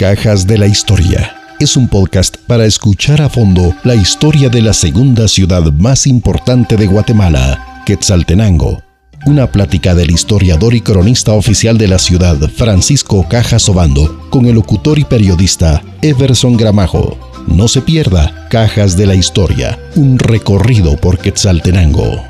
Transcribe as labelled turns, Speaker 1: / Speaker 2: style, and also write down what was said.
Speaker 1: Cajas de la Historia. Es un podcast para escuchar a fondo la historia de la segunda ciudad más importante de Guatemala, Quetzaltenango. Una plática del historiador y cronista oficial de la ciudad, Francisco Cajas Obando, con el locutor y periodista Everson Gramajo. No se pierda Cajas de la Historia, un recorrido por Quetzaltenango.